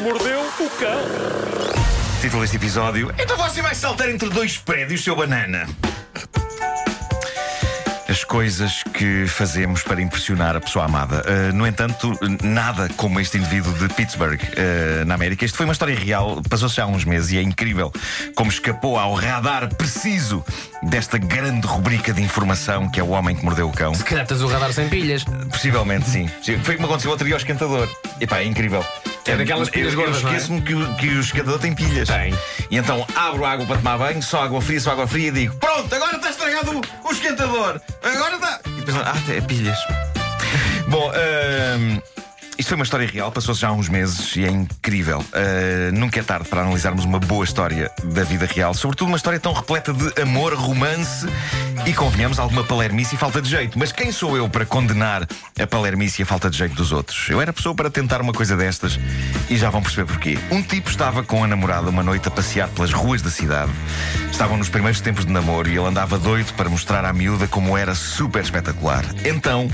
mordeu o cão. Título deste episódio: Então você vai saltar entre dois prédios, seu banana. As coisas que fazemos para impressionar a pessoa amada. Uh, no entanto, nada como este indivíduo de Pittsburgh, uh, na América. Isto foi uma história real, passou-se já há uns meses e é incrível como escapou ao radar preciso desta grande rubrica de informação que é o homem que mordeu o cão. Se calhar tens o radar sem pilhas. Possivelmente, sim. Foi como aconteceu outro dia ao esquentador. Epá, é incrível. É daquelas pilhas eu, eu gordas, não é? esqueço-me que, o- que o esquentador tem pilhas. Tem. E então abro a água para tomar banho, só água fria, só água fria e digo: Pronto, agora está estragado o, o esquentador. Agora está. E depois, ah, é pilhas. Bom, ahm, isto foi uma história real, passou-se já há uns meses e é incrível. Ah, nunca é tarde para analisarmos uma boa história da vida real, sobretudo uma história tão repleta de amor, romance e, convenhamos, alguma palermice e falta de jeito. Mas quem sou eu para condenar a palermice e a falta de jeito dos outros? Eu era pessoa para tentar uma coisa destas e já vão perceber porquê. Um tipo estava com a namorada uma noite a passear pelas ruas da cidade. Estavam nos primeiros tempos de namoro e ele andava doido para mostrar à miúda como era super espetacular. Então,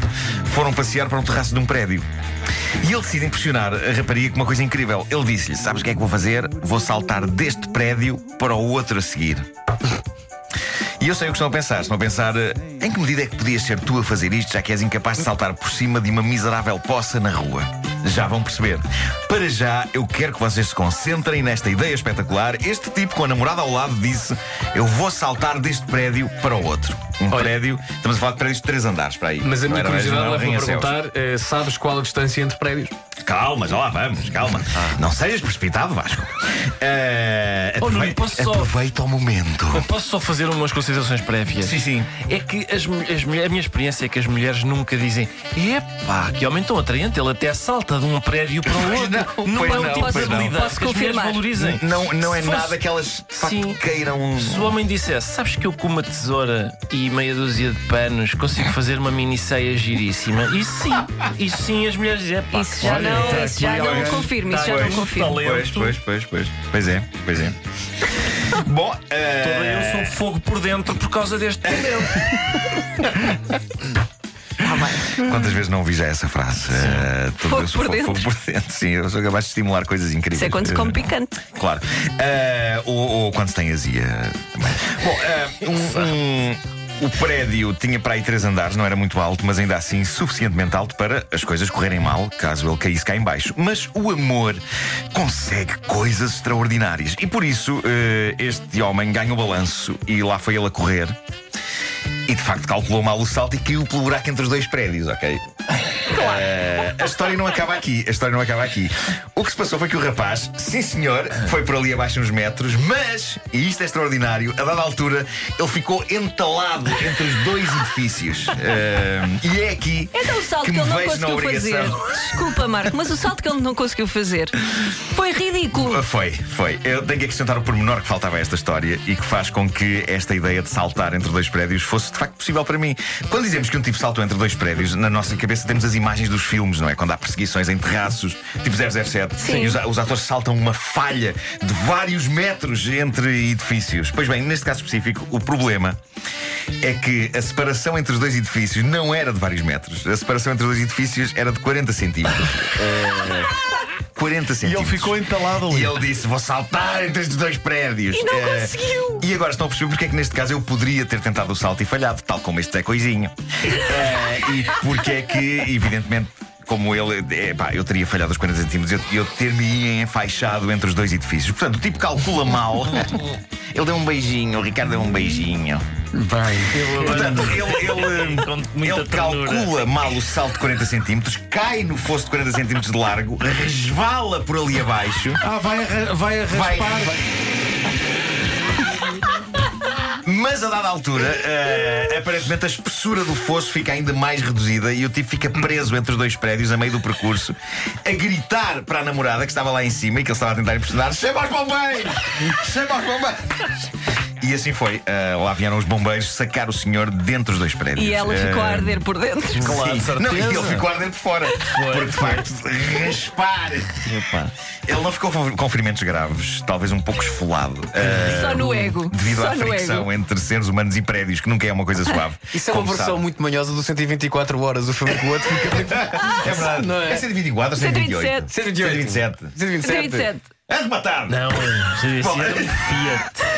foram passear para um terraço de um prédio. E ele decide impressionar a rapariga com uma coisa incrível. Ele disse-lhe: Sabes o que é que vou fazer? Vou saltar deste prédio para o outro a seguir. E eu sei o que estão a pensar. Estão a pensar eh, em que medida é que podias ser tu a fazer isto, já que és incapaz de saltar por cima de uma miserável poça na rua. Já vão perceber. Para já, eu quero que vocês se concentrem nesta ideia espetacular. Este tipo, com a namorada ao lado, disse: Eu vou saltar deste prédio para o outro. Um Olha. prédio, estamos a falar de prédios de três andares para aí. Mas a minha curiosidade leva-me a perguntar: eh, sabes qual a distância entre prédios? Calma, já lá vamos, calma. Não sejas precipitado, Vasco. Eh, Oh, Nuno, aprove- posso só- Aproveita o momento. Posso só fazer umas considerações prévias? Sim, sim. É que as, as mulher- a minha experiência é que as mulheres nunca dizem Epá, que homem tão atraente, ele até salta de um prédio para o outro. não, pois é um não, tipo de pois não. habilidade Posso que as mulheres confirmar. valorizem. Não, não é Se fosse- nada que elas de facto Sim. queiram. Se o homem dissesse, sabes que eu com uma tesoura e meia dúzia de panos consigo fazer uma mini ceia giríssima, isso sim, isso sim as mulheres dizem, "Epá, Isso já olha, não, tá isso já aqui não confirmo, isso tá já não confirmo. talento." Pois, pois, pois, pois. Pois é, pois é. Bom, eh, Toda eu sou fogo por dentro por causa deste talento. quantas vezes não ouvi já essa frase? Todo Fogo eu sou por fogo, dentro. fogo por dentro. Sim, eu sou capaz de estimular coisas incríveis. Isso é quando se come picante. Claro. Eh, ou, ou quando se tem azia também. Bom, eh, um- um- o prédio tinha para aí três andares, não era muito alto, mas ainda assim suficientemente alto para as coisas correrem mal, caso ele caísse cá em baixo. Mas o amor consegue coisas extraordinárias. E por isso, eh, este homem ganha o balanço e lá foi ele a correr. E de facto calculou mal o salto e caiu pelo buraco entre os dois prédios, ok? Eh, a história não acaba aqui. A história não acaba aqui. O que se passou foi que o rapaz, sim senhor, foi por ali abaixo uns metros, mas, e isto é extraordinário, a dada altura ele ficou entalado entre os dois edifícios. Eh, e é aqui Então o salto que que, ele não conseguiu fazer. Desculpa, Marco, mas o salto que ele não conseguiu fazer foi ridículo. Foi, foi. Eu tenho que acrescentar o pormenor que faltava a esta história e que faz com que esta ideia de saltar entre dois prédios fosse de facto possível para mim. Quando dizemos que um tipo saltou entre dois prédios, na nossa cabeça temos as imagens dos filmes, não é? Quando há perseguições em terraços, tipo 007, Sim. e os, os atores saltam uma falha de vários metros entre edifícios. Pois bem, neste caso específico, o problema é que a separação entre os dois edifícios não era de vários metros. A separação entre os dois edifícios era de 40 centímetros. Eh, 40 E centímetros. ele ficou entalado E ali. ele disse: Vou saltar entre estes dois prédios. E não Eh, conseguiu. E agora estão a perceber porque é que neste caso eu poderia ter tentado o salto e falhado, tal como este Zé Coisinho. Eh, e porque é que, evidentemente. Como ele, eh, pá, eu teria falhado os 40 centímetros, eu, eu ter-me enfaixado entre os dois edifícios. Portanto, o tipo calcula mal. ele deu um beijinho, o Ricardo deu um beijinho. Portanto, ele, ele, Com muita ele ternura. calcula mal o salto de 40 centímetros, cai no fosso de 40 centímetros de largo, resvala por ali abaixo. Ah, vai, a, vai a Vai, raspar. Mas a dada altura, eh, aparentemente a espessura do fosso fica ainda mais reduzida e o tipo fica preso entre os dois prédios a meio do percurso, a gritar para a namorada que estava lá em cima e que ele estava a tentar impressionar: chama aos bombeiros! Chama aos bombeiros! E assim foi. Ah, lá vieram os bombeiros sacar o senhor dentro dos dois prédios. E ela ficou a Ah, arder por dentro. Claro, Sim. Não, e certeza. ele ficou a arder por fora. Porque de facto, raspar. Ele não ficou com ferimentos graves, talvez um pouco esfolado. ah, Só no ego. Devido Só à fricção ego. entre seres humanos e prédios, que nunca é uma coisa suave. Isso é uma versão sabe. muito manhosa do 124 horas. O filme com o outro fica muito. É verdade. Não é? É 124 ou 128? 127. 128. 127. 127. Arrebatado! Não, isso Bom, era um Fiat.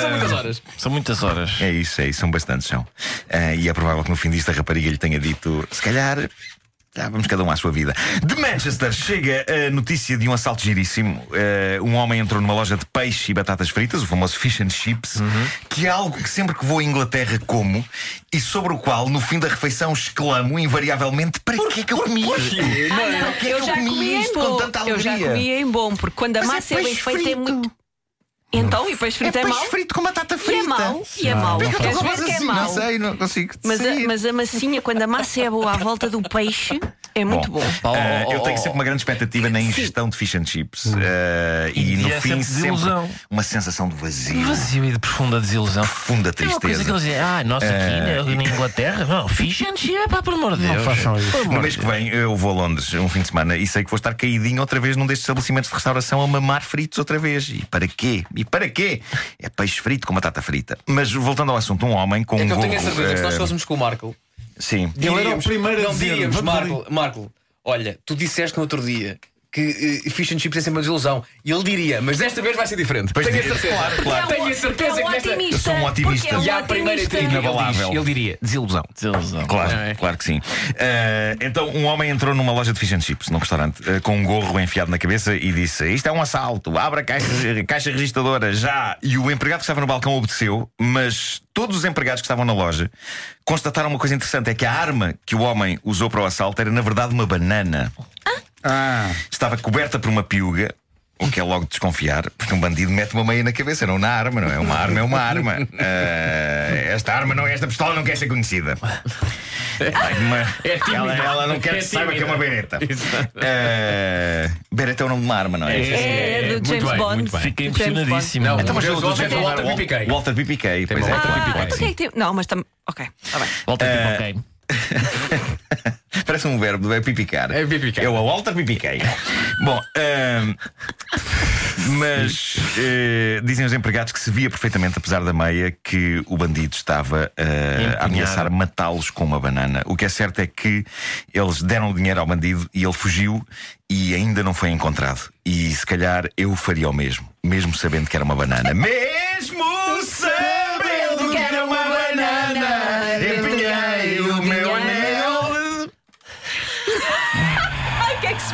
São muitas horas. São muitas horas. É isso, é isso, são bastantes são. Ah, e é provável que no fim disto a rapariga lhe tenha dito: se calhar. já vamos cada um à sua vida. De Manchester chega a notícia de um assalto giríssimo. Ah, um homem entrou numa loja de peixe e batatas fritas, o famoso fish and chips, que é algo que sempre que vou à Inglaterra como e sobre o qual, no fim da refeição, exclamo invariavelmente: para que é que eu comi isto? Para que é que Eu já comi isto com tanta Eu já alegria? comi em bom, porque quando a Mas é massa é, bem peixe feita é frito. muito. Então, e peixe É frito é, peixe mau? frito com batata E frita. é mau? E é mau? Porque eu Queres não ver que é mau? Não sei, não consigo. Mas a, mas a massinha, quando a massa é boa à volta do peixe, é muito bom. Oh, Ah, oh, eu tenho oh, sempre uma grande expectativa na ingestão de fish and chips. Ah, e, E no é fim, sempre sempre uma sensação de vazio, Vazio e de profunda desilusão. profunda É uma coisa tristeza. que eles dizem, ah, nós aqui na, na Inglaterra, não, fish and chip, pá, por amor de Deus. façam isso. No mês que vem eu vou a Londres um fim de semana e sei que vou estar caidinho outra vez num destes estabelecimentos de restauração a mamar fritos outra vez. E para quê? E para quê? É peixe frito com batata frita. Mas voltando ao assunto, um homem com É um eu tenho a certeza que se nós fôssemos com o Marco, Sim. Ele era o primeiro a não dizer, diríamos, vamos Marco, Marco, olha, tu disseste no outro dia que eh, fish and chips é sempre uma desilusão. E ele diria, mas desta vez vai ser diferente. Pois Tenho a diria, certeza. claro, claro. Tenho a certeza é um que desta. otimista. Eu sou um otimista. porque é um E à primeira otimista. intriga, ele, Inabalável. diz, ele diria desilusão. Desilusão. Claro, É. claro que sim. Eh, então, um homem entrou numa loja de fish and chips, num restaurante, eh, com um gorro enfiado na cabeça e disse: Isto é um assalto, abra a caixa, caixa registradora já. E o empregado que estava no balcão obedeceu, mas todos os empregados que estavam na loja constataram uma coisa interessante: é que a arma que o homem usou para o assalto era, na verdade, uma banana. Ah, Estava coberta por uma piuga. O que é logo de desconfiar, porque um bandido mete uma meia na cabeça, não na arma, não é? Uma arma é uma arma. Eh, esta arma, não, esta pistola não quer ser conhecida. Uma- É tímida. ela, ela não quer É que se saiba que é uma bereta. Eh, bereta é o nome de uma arma, não é? É, do Muito James bem, Bond. muito bem. Fiquei Do impressionadíssimo. Não, Então, mas o do é Bond, Walter Wal- PPK. Walter PPK, pois é. Walter. PPK. É Não, mas também. Ok, está bem. Tipo, ok. Parece um verbo, é pipicar. É pipicar. Eu a Walter pipiquei. Bom, ahm, mas eh, dizem os empregados que se via perfeitamente, apesar da meia, que o bandido estava eh, a ameaçar matá-los com uma banana. O que é certo é que eles deram o dinheiro ao bandido e ele fugiu e ainda não foi encontrado. E se calhar eu faria o mesmo, mesmo sabendo que era uma banana. Mesmo sabendo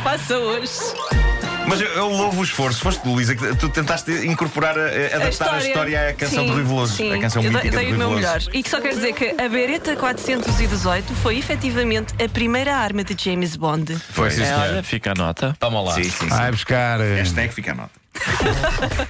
Que é que passa hoje? Mas eu, eu louvo o esforço. Foste tu, Luísa, que tu tentaste incorporar, a- a- adaptar a história, à canção Sim, do Rui Veloso. sim. A canção eu mítica dei do o meu melhor. E que só quer dizer que a Beretta 418 foi efetivamente a primeira arma de James Bond. Foi sim, É, senhor. olha, fica a nota. Toma lá. Sim, sim, sim. vai buscar. eh, Hashtag fica a nota.